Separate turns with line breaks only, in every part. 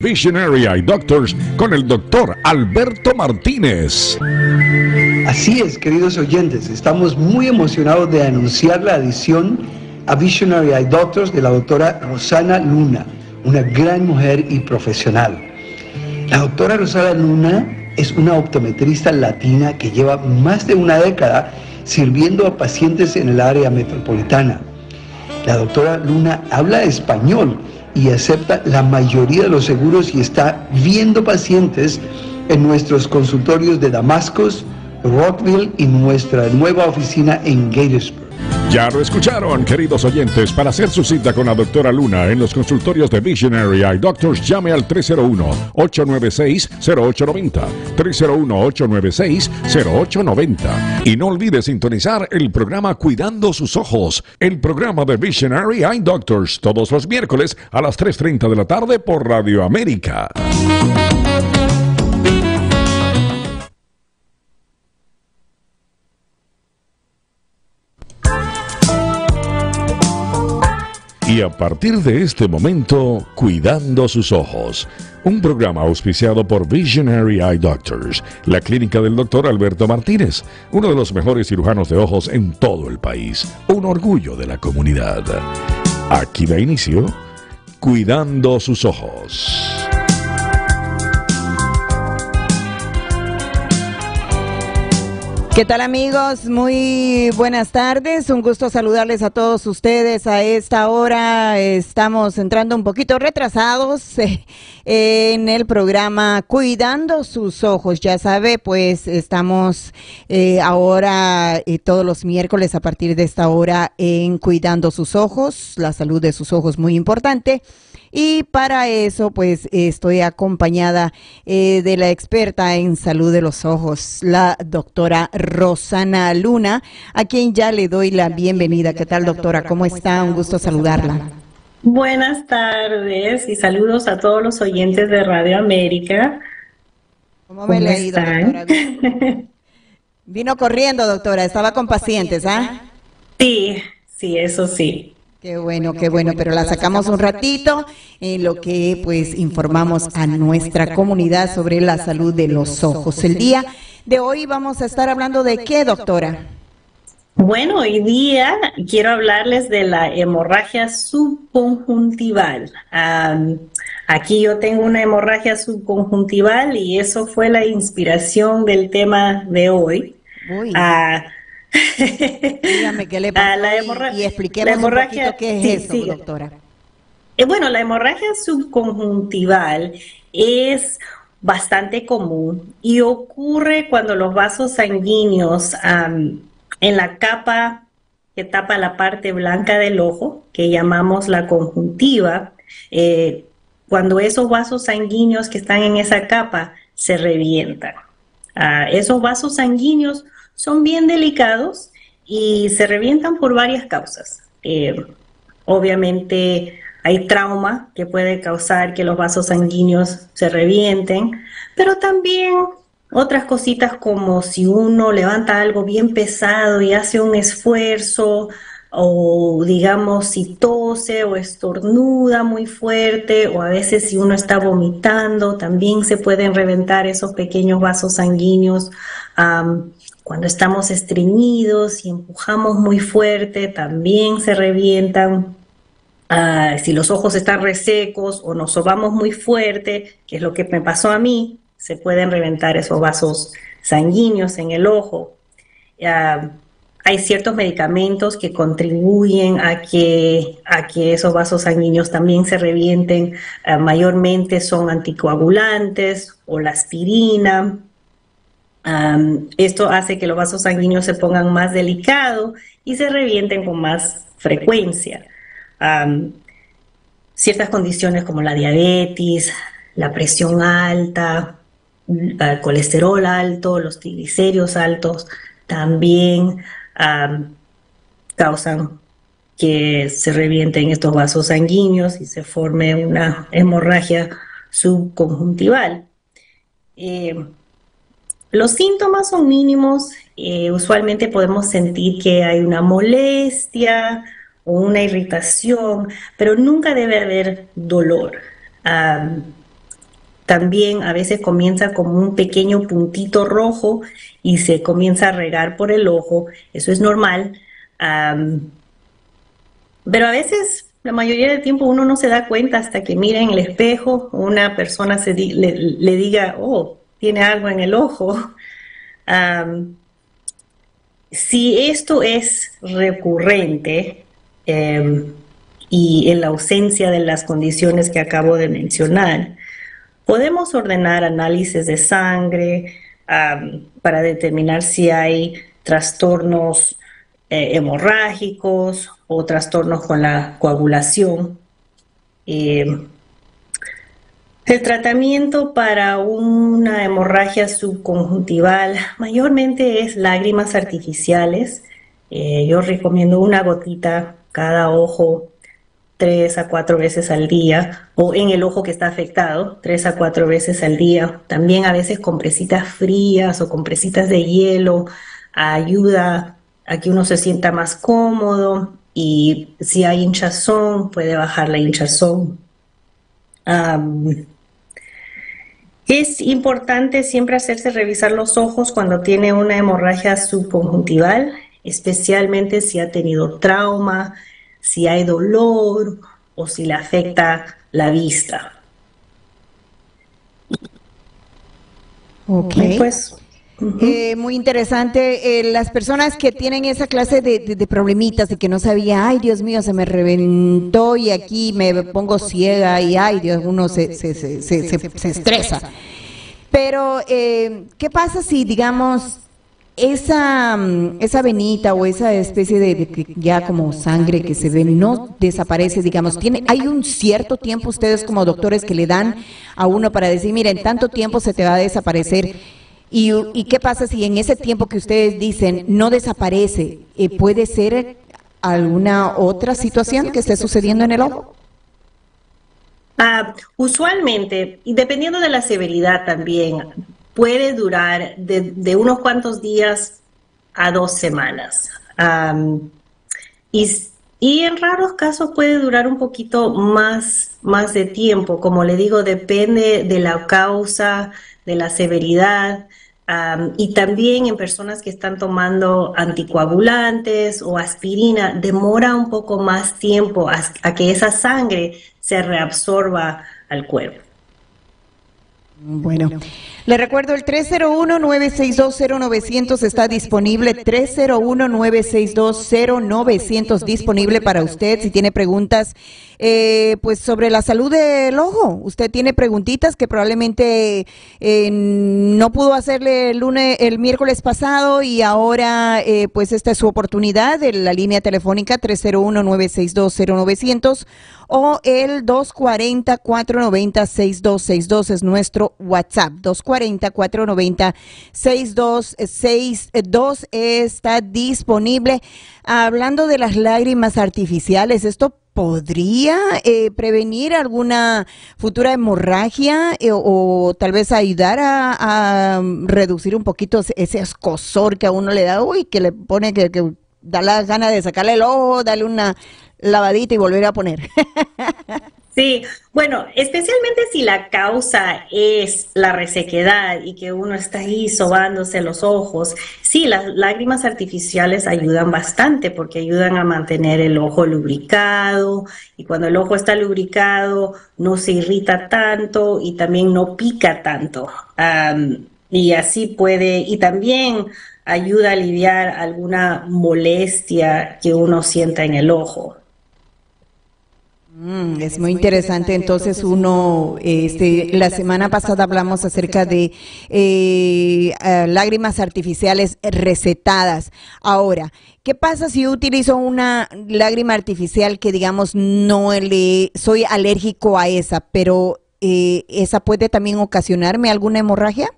Visionary Eye Doctors con el doctor Alberto Martínez.
Así es, queridos oyentes, estamos muy emocionados de anunciar la adición a Visionary Eye Doctors de la doctora Rosana Luna, una gran mujer y profesional. La doctora Rosana Luna es una optometrista latina que lleva más de una década sirviendo a pacientes en el área metropolitana. La doctora Luna habla español y acepta la mayoría de los seguros y está viendo pacientes en nuestros consultorios de Damascus, Rockville y nuestra nueva oficina en Gatesburg.
Ya lo escucharon, queridos oyentes. Para hacer su cita con la doctora Luna en los consultorios de Visionary Eye Doctors, llame al 301-896-0890. 301-896-0890. Y no olvide sintonizar el programa Cuidando sus Ojos, el programa de Visionary Eye Doctors, todos los miércoles a las 3.30 de la tarde por Radio América. Y a partir de este momento, Cuidando sus ojos, un programa auspiciado por Visionary Eye Doctors, la clínica del doctor Alberto Martínez, uno de los mejores cirujanos de ojos en todo el país, un orgullo de la comunidad. Aquí da inicio, Cuidando sus ojos.
¿Qué tal amigos? Muy buenas tardes. Un gusto saludarles a todos ustedes a esta hora. Estamos entrando un poquito retrasados eh, en el programa Cuidando sus ojos. Ya sabe, pues estamos eh, ahora eh, todos los miércoles a partir de esta hora en Cuidando sus ojos. La salud de sus ojos muy importante. Y para eso, pues estoy acompañada eh, de la experta en salud de los ojos, la doctora Rosana Luna, a quien ya le doy la bienvenida. ¿Qué tal, doctora? ¿Cómo está? Un gusto saludarla.
Buenas tardes y saludos a todos los oyentes de Radio América.
¿Cómo me le ha ido, doctora? Vino corriendo, doctora. Estaba con pacientes, ¿ah?
Sí, sí, eso sí.
Qué bueno, qué bueno, pero la sacamos un ratito en lo que pues informamos a nuestra comunidad sobre la salud de los ojos. El día de hoy vamos a estar hablando de qué, doctora.
Bueno, hoy día quiero hablarles de la hemorragia subconjuntival. aquí yo tengo una hemorragia subconjuntival y eso fue la inspiración del tema de hoy. Ah,
Dígame qué le pasa la y, expliquemos un poquito qué es eso, doctora.
Eh, bueno, la hemorragia subconjuntival es bastante común y ocurre cuando los vasos sanguíneos en la capa que tapa la parte blanca del ojo, que llamamos la conjuntiva, eh, cuando esos vasos sanguíneos que están en esa capa se revientan. Ah, esos vasos sanguíneos son bien delicados y se revientan por varias causas. Eh, obviamente hay trauma que puede causar que los vasos sanguíneos se revienten, pero también otras cositas como si uno levanta algo bien pesado y hace un esfuerzo, o digamos si tose o estornuda muy fuerte, o a veces si uno está vomitando, también se pueden reventar esos pequeños vasos sanguíneos. Cuando estamos estreñidos y empujamos muy fuerte, también se revientan. Ah, si los ojos están resecos o nos sobamos muy fuerte, que es lo que me pasó a mí, se pueden reventar esos vasos sanguíneos en el ojo. Ah, hay ciertos medicamentos que contribuyen a que, a que esos vasos sanguíneos también se revienten. Ah, mayormente son anticoagulantes o la aspirina esto hace que los vasos sanguíneos se pongan más delicados y se revienten con más frecuencia. ciertas condiciones como la diabetes, la presión alta, el colesterol alto, los triglicéridos altos, también causan que se revienten estos vasos sanguíneos y se forme una hemorragia subconjuntival. Eh, los síntomas son mínimos, eh, usualmente podemos sentir que hay una molestia o una irritación, pero nunca debe haber dolor. también a veces comienza como un pequeño puntito rojo y se comienza a regar por el ojo. Eso es normal. pero a veces, la mayoría del tiempo, uno no se da cuenta hasta que mira en el espejo, una persona le, diga, oh, tiene algo en el ojo. si esto es recurrente, em, y en la ausencia de las condiciones que acabo de mencionar, podemos ordenar análisis de sangre para determinar si hay trastornos eh, hemorrágicos o trastornos con la coagulación. Eh, el tratamiento para una hemorragia subconjuntival mayormente es lágrimas artificiales. Eh, yo recomiendo una gotita cada ojo tres a cuatro veces al día, o en el ojo que está afectado, tres a cuatro veces al día. También a veces compresitas frías o compresitas de hielo ayuda a que uno se sienta más cómodo y si hay hinchazón, puede bajar la hinchazón. Es importante siempre hacerse revisar los ojos cuando tiene una hemorragia subconjuntival, especialmente si ha tenido trauma, si hay dolor o si le afecta la vista.
Ok. Pues, eh, muy interesante. Eh, las personas que tienen esa clase de, problemitas, de que no sabía, ay Dios mío, se me reventó y aquí me pongo ciega y ay Dios, uno se, se, se, se estresa. Pero, eh, ¿qué pasa si, digamos, esa, esa venita o esa especie de, ya como sangre que se ve no desaparece, digamos, tiene, hay un cierto tiempo ustedes como doctores que le dan a uno para decir, miren, tanto tiempo se te va a desaparecer. ¿Y, y qué pasa si en ese tiempo que ustedes dicen no desaparece, eh, puede ser alguna otra situación que esté sucediendo en el ojo?
Ah, usualmente, y dependiendo de la severidad también, puede durar de, unos cuantos días a dos semanas. y, en raros casos puede durar un poquito más, más de tiempo. Como le digo, depende de la causa, de la severidad. y también en personas que están tomando anticoagulantes o aspirina, demora un poco más tiempo a que esa sangre se reabsorba al cuerpo.
Bueno, le recuerdo el 301-962-0900 está disponible, 301-962-0900 disponible para usted si tiene preguntas eh, pues sobre la salud del ojo. Usted tiene preguntitas que probablemente eh, no pudo hacerle el lunes, el miércoles pasado y ahora eh, pues esta es su oportunidad de la línea telefónica 301-962-0900 o el 240-490-6262 es nuestro WhatsApp. 240-490-6262 está disponible. Hablando de las lágrimas artificiales, esto podría eh, prevenir alguna futura hemorragia eh, o, tal vez ayudar a, reducir un poquito ese escosor que a uno le da, uy, que le pone que, que da la gana de sacarle el ojo, darle una lavadita y volver a poner.
Sí, bueno, especialmente si la causa es la resequedad y que uno está ahí sobándose los ojos. Sí, las lágrimas artificiales ayudan bastante porque ayudan a mantener el ojo lubricado y cuando el ojo está lubricado no se irrita tanto y también no pica tanto. y así puede, y también ayuda a aliviar alguna molestia que uno sienta en el ojo.
Mm, es muy interesante. Entonces, uno, este, la semana pasada hablamos acerca de eh, lágrimas artificiales recetadas. Ahora, ¿qué pasa si yo utilizo una lágrima artificial que, digamos, no le soy alérgico a esa, pero eh, esa puede también ocasionarme alguna hemorragia?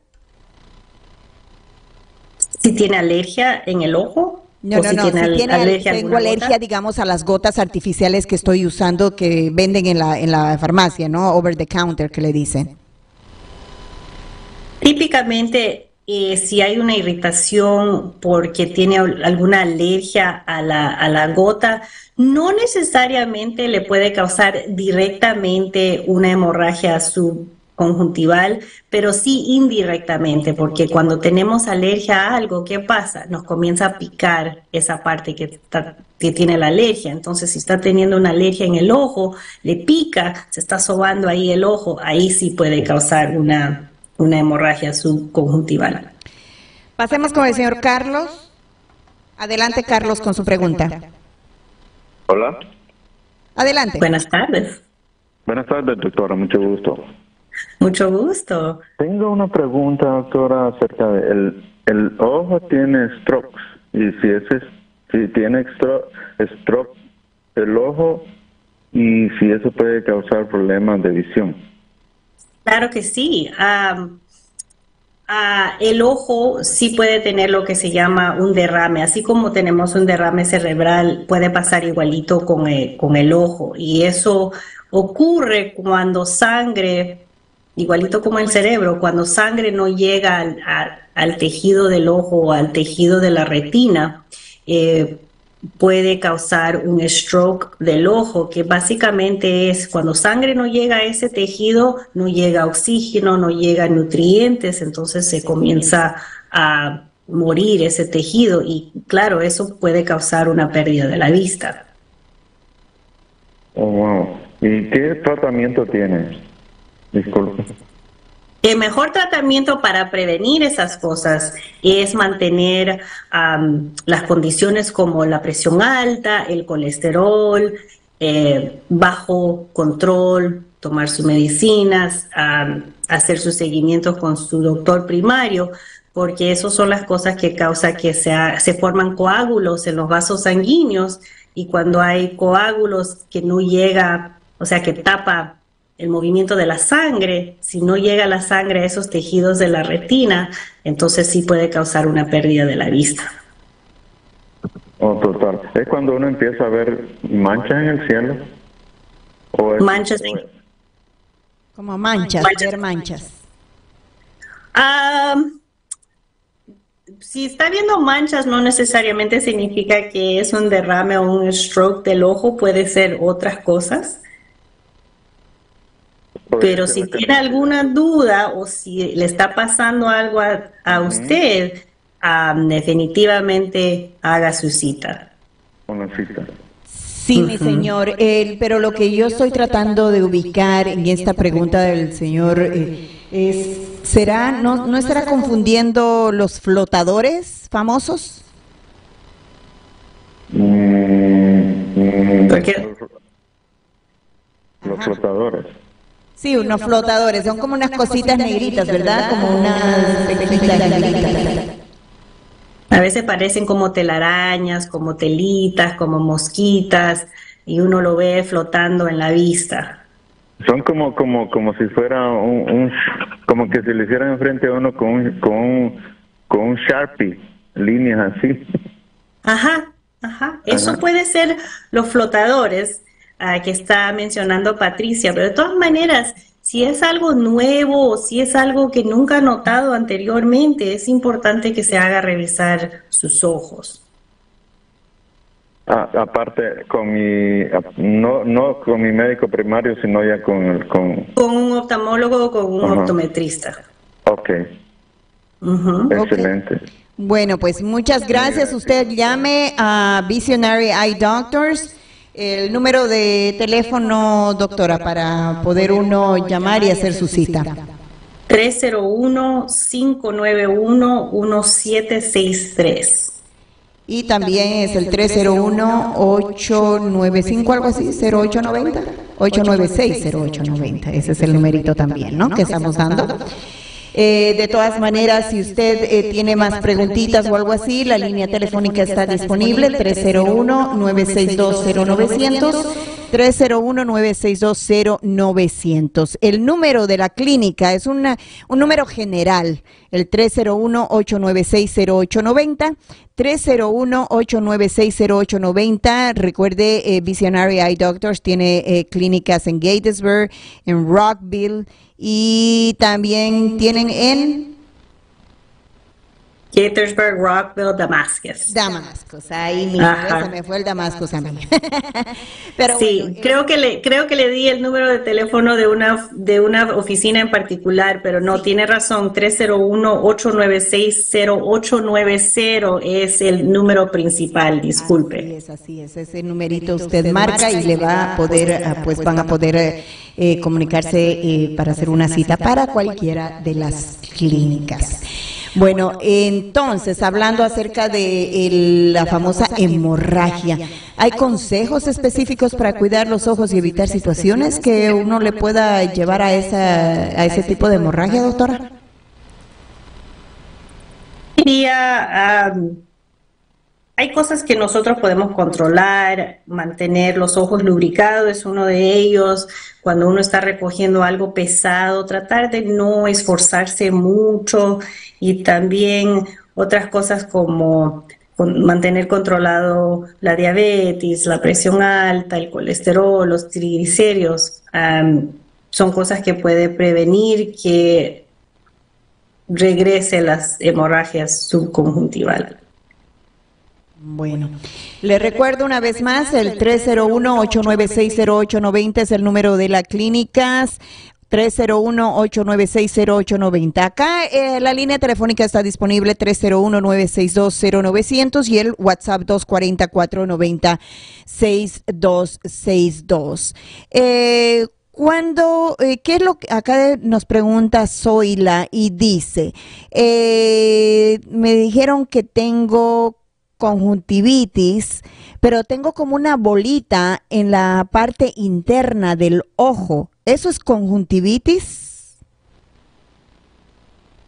Si tiene alergia en el ojo.
No, no, no, si tiene alergia, tengo alergia, digamos, a las gotas artificiales que estoy usando que venden en la, en la farmacia, ¿no? Over the counter, que le dicen.
Típicamente, eh, si hay una irritación porque tiene alguna alergia a la, a la gota, no necesariamente le puede causar directamente una hemorragia sub conjuntival, pero sí indirectamente, porque cuando tenemos alergia a algo, ¿qué pasa? Nos comienza a picar esa parte que, que tiene la alergia. Entonces, si está teniendo una alergia en el ojo, le pica, se está sobando ahí el ojo, ahí sí puede causar una, una hemorragia subconjuntival.
Pasemos con el señor Carlos. Adelante, Carlos, con su pregunta.
Hola.
Adelante.
Buenas tardes.
Buenas tardes, doctora. Mucho gusto.
Mucho gusto.
Tengo una pregunta, doctora, acerca de el, el ojo tiene strokes y si ese si tiene stroke el ojo y si eso puede causar problemas de visión.
Claro que sí. el ojo sí puede tener lo que se llama un derrame, así como tenemos un derrame cerebral, puede pasar igualito con el, con el ojo y eso ocurre cuando sangre igualito como el cerebro, cuando sangre no llega al, tejido del ojo o al tejido de la retina, eh, puede causar un stroke del ojo, que básicamente es cuando sangre no llega a ese tejido, no llega oxígeno, no llega nutrientes, entonces se comienza a morir ese tejido y claro, eso puede causar una pérdida de la vista.
Oh, wow. ¿Y qué tratamiento tiene?
El mejor tratamiento para prevenir esas cosas es mantener las condiciones como la presión alta, el colesterol, eh, bajo control, tomar sus medicinas, hacer su seguimiento con su doctor primario, porque esas son las cosas que causan que se, se forman coágulos en los vasos sanguíneos y cuando hay coágulos que no llega, o sea, que tapa el movimiento de la sangre, si no llega la sangre a esos tejidos de la retina, entonces sí puede causar una pérdida de la vista.
Oh, total. ¿Es cuando uno empieza a ver manchas en el cielo?
manchas
Como manchas, ver manchas.
si está viendo manchas, no necesariamente significa que es un derrame o un stroke del ojo, puede ser otras cosas. Pero si tiene alguna duda o si le está pasando algo a, usted, definitivamente haga su cita.
Una cita.
Sí, mi señor, pero lo que yo estoy tratando de ubicar en esta pregunta del señor eh, es, ¿será, no, no estará confundiendo los flotadores famosos?
Mm, mm, los flotadores.
Sí, unos flotadores, son como unas cositas negritas, ¿verdad? Como unas
A veces parecen como telarañas, como telitas, como mosquitas, y uno lo ve flotando en la vista.
Son como como como si fuera un, como que se le hicieran enfrente a uno con un, con con un sharpie, líneas así.
Ajá, ajá. Eso puede ser los flotadores que está mencionando Patricia, pero de todas maneras, si es algo nuevo o si es algo que nunca ha notado anteriormente, es importante que se haga revisar sus ojos.
Ah, aparte, con mi, no, no con mi médico primario, sino ya con... Con,
con un oftalmólogo o con un optometrista.
Ok. Excelente.
Bueno, pues muchas gracias. Usted llame a Visionary Eye Doctors el número de teléfono, doctora, para poder uno llamar y hacer su cita.
301-591-1763.
Y también es el 301-895, algo así, 0890, 896-0890. Ese es el numerito también, ¿no? Que estamos dando. Eh, de todas maneras, si usted eh, tiene más preguntitas o algo así, la línea telefónica está disponible, 301-9620900. 301-9620900. El número de la clínica es una, un número general, el 301-896-0890. 301-896-0890. Recuerde, eh, Visionary Eye Doctors tiene clínicas en Gatesburg, en Rockville, y también tienen en
Gaithersburg, Rockville, Damascus.
Damascus, ahí mismo, se me fue el Damascus a mí.
Pero sí, eh, creo que le creo que le di el número de teléfono de una de una oficina en particular, pero no tiene razón, 301-896-0890 es el número principal, disculpe.
Así es, así es, ese numerito usted marca y le va a poder ah, pues van a poder eh, eh, comunicarse para hacer una cita para cualquiera de las clínicas. Bueno, entonces, hablando acerca de la famosa hemorragia, ¿hay consejos específicos para cuidar los ojos y evitar situaciones que uno le pueda llevar a, esa, a ese tipo de hemorragia, doctora?
Diría, hay cosas que nosotros podemos controlar, mantener los ojos lubricados es uno de ellos. Cuando uno está recogiendo algo pesado, tratar de no esforzarse mucho y también otras cosas como mantener controlado la diabetes, la presión alta, el colesterol, los triglicéridos, son cosas que puede prevenir que regrese las hemorragias subconjuntivales.
Bueno, le recuerdo una vez más, el 301-896-0890 es el número de la clínicas. 301-896-0890. Acá eh, la línea telefónica está disponible 301-962-0900 y el WhatsApp 244-90-6262. Eh, cuando, eh, ¿qué es lo que acá nos pregunta Zoila y dice? Eh, me dijeron que tengo conjuntivitis, pero tengo como una bolita en la parte interna del ojo. ¿Eso es conjuntivitis?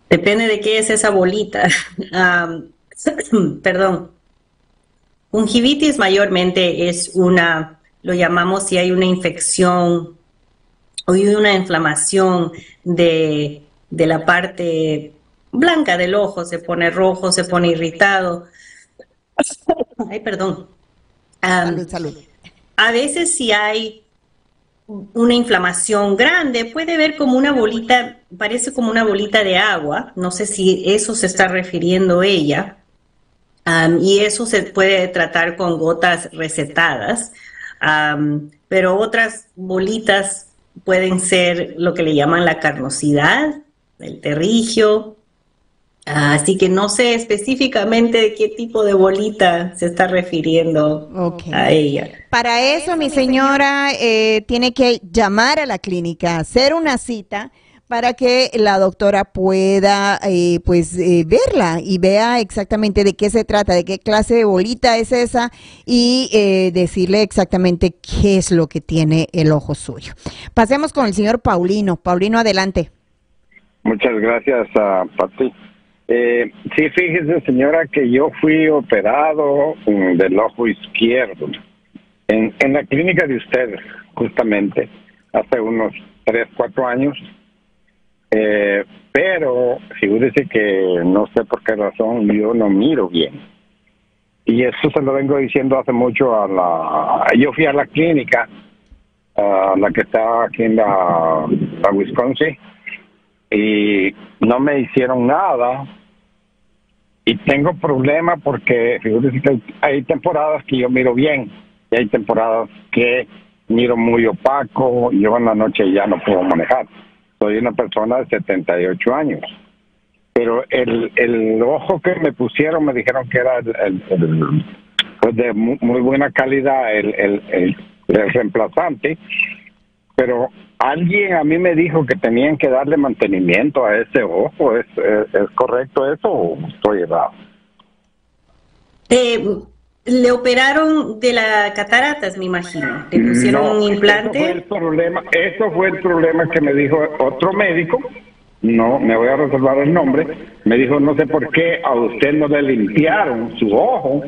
Depende de qué es esa bolita. perdón. Conjuntivitis mayormente es una, lo llamamos si hay una infección o hay una inflamación de, de la parte blanca del ojo, se pone rojo, se pone irritado Ay, perdón. salud, A veces si hay una inflamación grande, puede ver como una bolita, parece como una bolita de agua, no sé si eso se está refiriendo ella, y eso se puede tratar con gotas recetadas, pero otras bolitas pueden ser lo que le llaman la carnosidad, el terrigio, Así que no sé específicamente de qué tipo de bolita se está refiriendo a ella.
Para eso, mi señora eh, tiene que llamar a la clínica, hacer una cita para que la doctora pueda eh, pues eh, verla y vea exactamente de qué se trata, de qué clase de bolita es esa y decirle exactamente qué es lo que tiene el ojo suyo. Pasemos con el señor Paulino. Paulino, adelante.
Muchas gracias, a Pati. Eh, sí, fíjese, señora, que yo fui operado mm, del ojo izquierdo en, en la clínica de ustedes, justamente, hace unos 3, 4 años. Eh, pero figúrese que no sé por qué razón yo no miro bien. Y eso se lo vengo diciendo hace mucho a la... Yo fui a la clínica, a la que está aquí en la, la Wisconsin, y no me hicieron nada y tengo problemas porque hay temporadas que yo miro bien y hay temporadas que miro muy opaco, yo en la noche ya no puedo manejar. Soy una persona de 78 años. Pero el, el ojo que me pusieron me dijeron que era el, pues de muy, buena calidad el, el reemplazante, pero alguien a mí me dijo que tenían que darle mantenimiento a ese ojo. ¿Es, es, correcto eso o estoy errado?
Eh, le operaron de la cataratas, me imagino. Le pusieron un implante.
Eso fue, el problema, eso fue el problema que me dijo otro médico. No, me voy a reservar el nombre. Me dijo, no sé por qué a usted no le limpiaron su ojo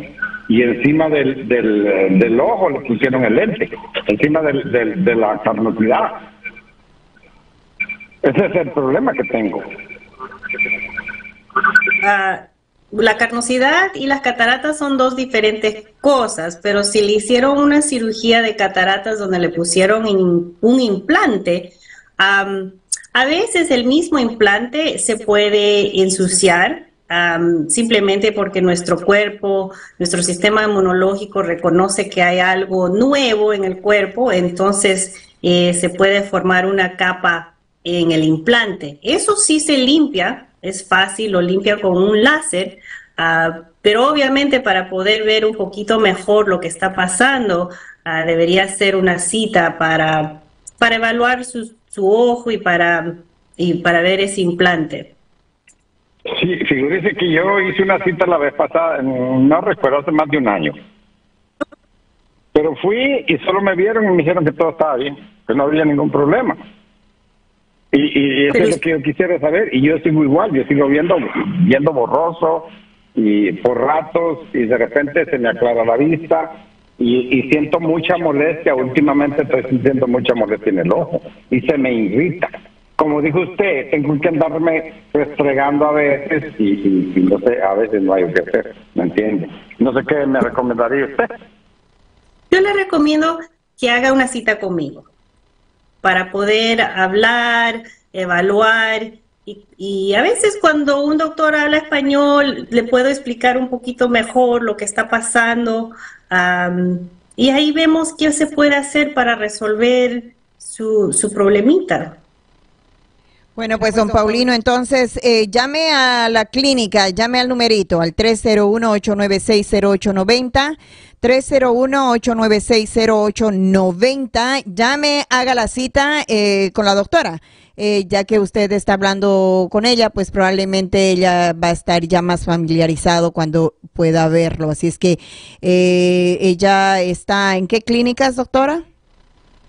y encima del, del, del ojo le pusieron el lente, encima del, de la carnosidad. Ese es el problema que tengo.
La carnosidad y las cataratas son dos diferentes cosas, pero si le hicieron una cirugía de cataratas donde le pusieron un implante, a veces el mismo implante se puede ensuciar simplemente porque nuestro cuerpo, nuestro sistema inmunológico reconoce que hay algo nuevo en el cuerpo, entonces eh, se puede formar una capa en el implante. Eso sí se limpia, es fácil, lo limpia con un láser, ah, pero obviamente para poder ver un poquito mejor lo que está pasando, ah, debería ser una cita para, para evaluar su, su ojo y para, y para ver ese implante.
Sí, figúrese que yo hice una cita la vez pasada, no recuerdo, hace más de un año. Pero fui y solo me vieron y me dijeron que todo estaba bien, que no había ningún problema. Y, y eso es lo que yo quisiera saber. Y yo sigo igual, yo sigo viendo, viendo borroso y por ratos y de repente se me aclara la vista y, y siento mucha molestia. Últimamente estoy sintiendo mucha molestia en el ojo y se me irrita como dijo usted, tengo que andarme restregando a veces y, no sé, a veces no hay que hacer, ¿me entiende? No sé qué me recomendaría usted.
Yo le recomiendo que haga una cita conmigo para poder hablar, evaluar y, a veces cuando un doctor habla español le puedo explicar un poquito mejor lo que está pasando y ahí vemos qué se puede hacer para resolver su, su problemita.
Bueno, pues don Paulino, entonces eh, llame a la clínica, llame al numerito, al 301-896-0890, 301-896-0890, llame, haga la cita eh, con la doctora. Eh, ya que usted está hablando con ella, pues probablemente ella va a estar ya más familiarizado cuando pueda verlo. Así es que ella está en qué clínicas, doctora?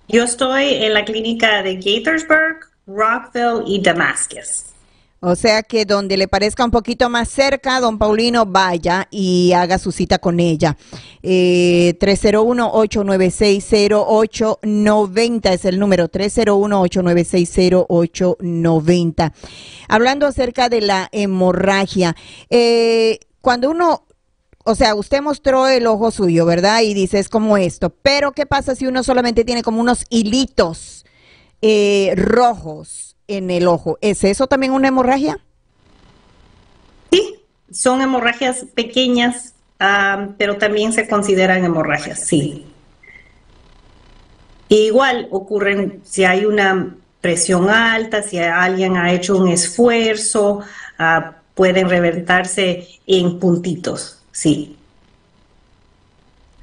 Yo estoy en la clínica de Gaithersburg, Rockville y Damascus.
O sea que donde le parezca un poquito más cerca, don Paulino, vaya y haga su cita con ella. Eh, 301-896-0890 es el número, 301-896-0890. Hablando acerca de la hemorragia, eh, cuando uno o sea, usted mostró el ojo suyo, ¿verdad? Y dice, es como esto. Pero, ¿qué pasa si uno solamente tiene como unos hilitos eh, rojos en el ojo. ¿Es eso también una hemorragia?
Sí, son hemorragias pequeñas, pero también se consideran hemorragias, sí. igual ocurren si hay una presión alta, si alguien ha hecho un esfuerzo, ah, pueden reventarse en puntitos, sí.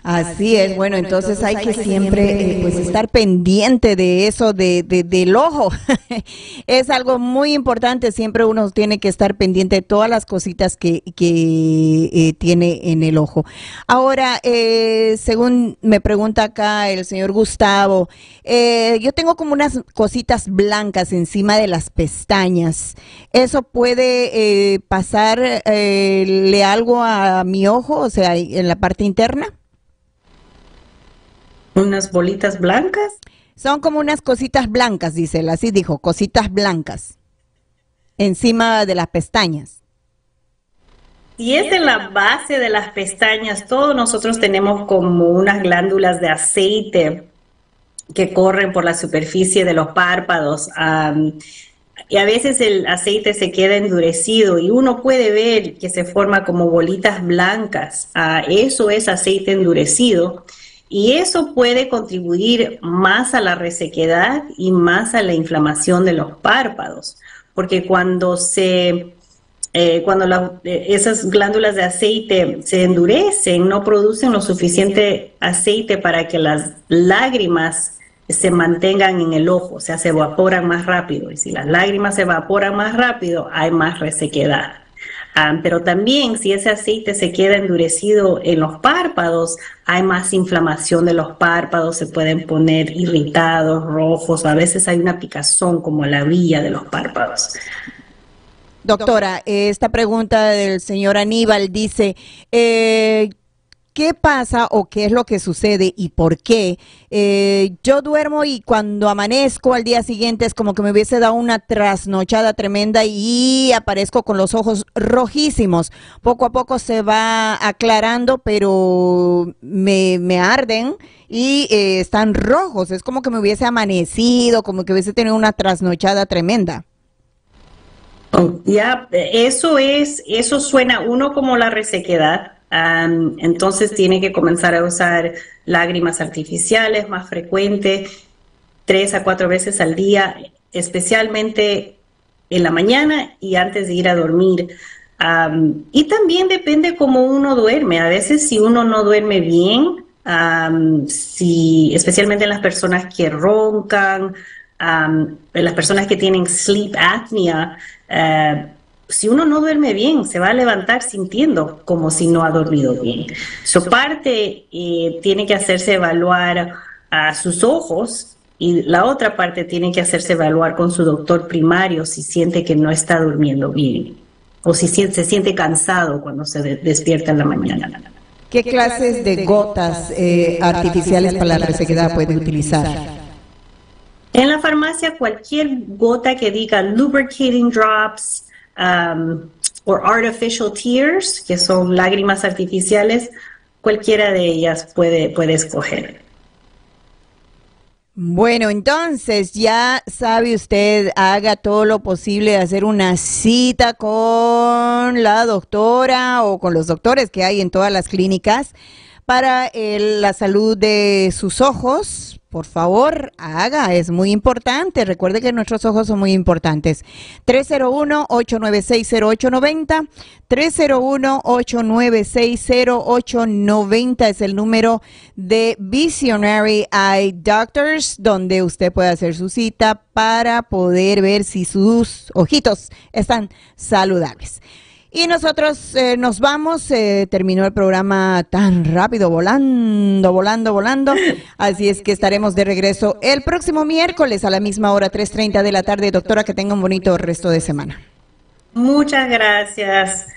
Así es, bueno, entonces hay que siempre eh, pues estar pendiente de eso, de, del ojo. es algo muy importante, siempre uno tiene que estar pendiente de todas las cositas que, que eh, tiene en el ojo. Ahora, eh, según me pregunta acá el señor Gustavo, yo tengo como unas cositas blancas encima de las pestañas. ¿Eso puede pasarle algo a mi ojo, o sea, en la parte interna?
¿Unas bolitas blancas?
Son como unas cositas blancas, dice él, así dijo, cositas blancas, encima de las pestañas.
Y es en la base de las pestañas, todos nosotros tenemos como unas glándulas de aceite que corren por la superficie de los párpados. y a veces el aceite se queda endurecido y uno puede ver que se forma como bolitas blancas. Ah, eso es aceite endurecido. Y eso puede contribuir más a la resequedad y más a la inflamación de los párpados, porque cuando se eh, cuando eh, esas glándulas de aceite se endurecen, no producen lo suficiente aceite para que las lágrimas se mantengan en el ojo, o sea, se evaporan más rápido. Y si las lágrimas se evaporan más rápido, hay más resequedad. Ah, pero también si ese aceite se queda endurecido en los párpados, hay más inflamación de los párpados, se pueden poner irritados, rojos, a veces hay una picazón como la villa de los párpados.
Doctora, esta pregunta del señor Aníbal dice, eh, ¿Qué pasa o qué es lo que sucede y por qué? Eh, yo duermo y cuando amanezco al día siguiente es como que me hubiese dado una trasnochada tremenda y aparezco con los ojos rojísimos. Poco a poco se va aclarando, pero me, me arden y eh, están rojos. Es como que me hubiese amanecido, como que hubiese tenido una trasnochada tremenda.
Ya, eso es, eso suena uno como la resequedad. Entonces tiene que comenzar a usar lágrimas artificiales más frecuente, tres a cuatro veces al día, especialmente en la mañana y antes de ir a dormir. y también depende cómo uno duerme. A veces si uno no duerme bien, si, especialmente en las personas que roncan, en las personas que tienen sleep apnea, eh, si uno no duerme bien, se va a levantar sintiendo como si no ha dormido bien. Su parte eh, tiene que hacerse evaluar a sus ojos y la otra parte tiene que hacerse evaluar con su doctor primario si siente que no está durmiendo bien o si se siente cansado cuando se despierta en la mañana.
¿Qué clases de gotas eh, artificiales para la resequedad puede utilizar?
En la farmacia, cualquier gota que diga lubricating drops um, o artificial tears, que son lágrimas artificiales, cualquiera de ellas puede, puede escoger.
Bueno, entonces ya sabe usted, haga todo lo posible de hacer una cita con la doctora o con los doctores que hay en todas las clínicas para la salud de sus ojos, por favor, haga, es muy importante. Recuerde que nuestros ojos son muy importantes. 301-896-0890, 301-896-0890 es el número de Visionary Eye Doctors, donde usted puede hacer su cita para poder ver si sus ojitos están saludables. Y nosotros eh, nos vamos, eh, terminó el programa tan rápido, volando, volando, volando. Así es que estaremos de regreso el próximo miércoles a la misma hora, 3.30 de la tarde. Doctora, que tenga un bonito resto de semana.
Muchas gracias.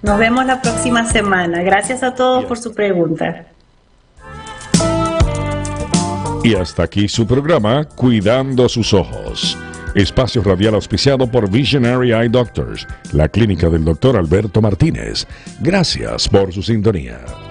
Nos vemos la próxima semana. Gracias a todos por su pregunta.
Y hasta aquí su programa, Cuidando sus Ojos. Espacio radial auspiciado por Visionary Eye Doctors, la clínica del doctor Alberto Martínez. Gracias por su sintonía.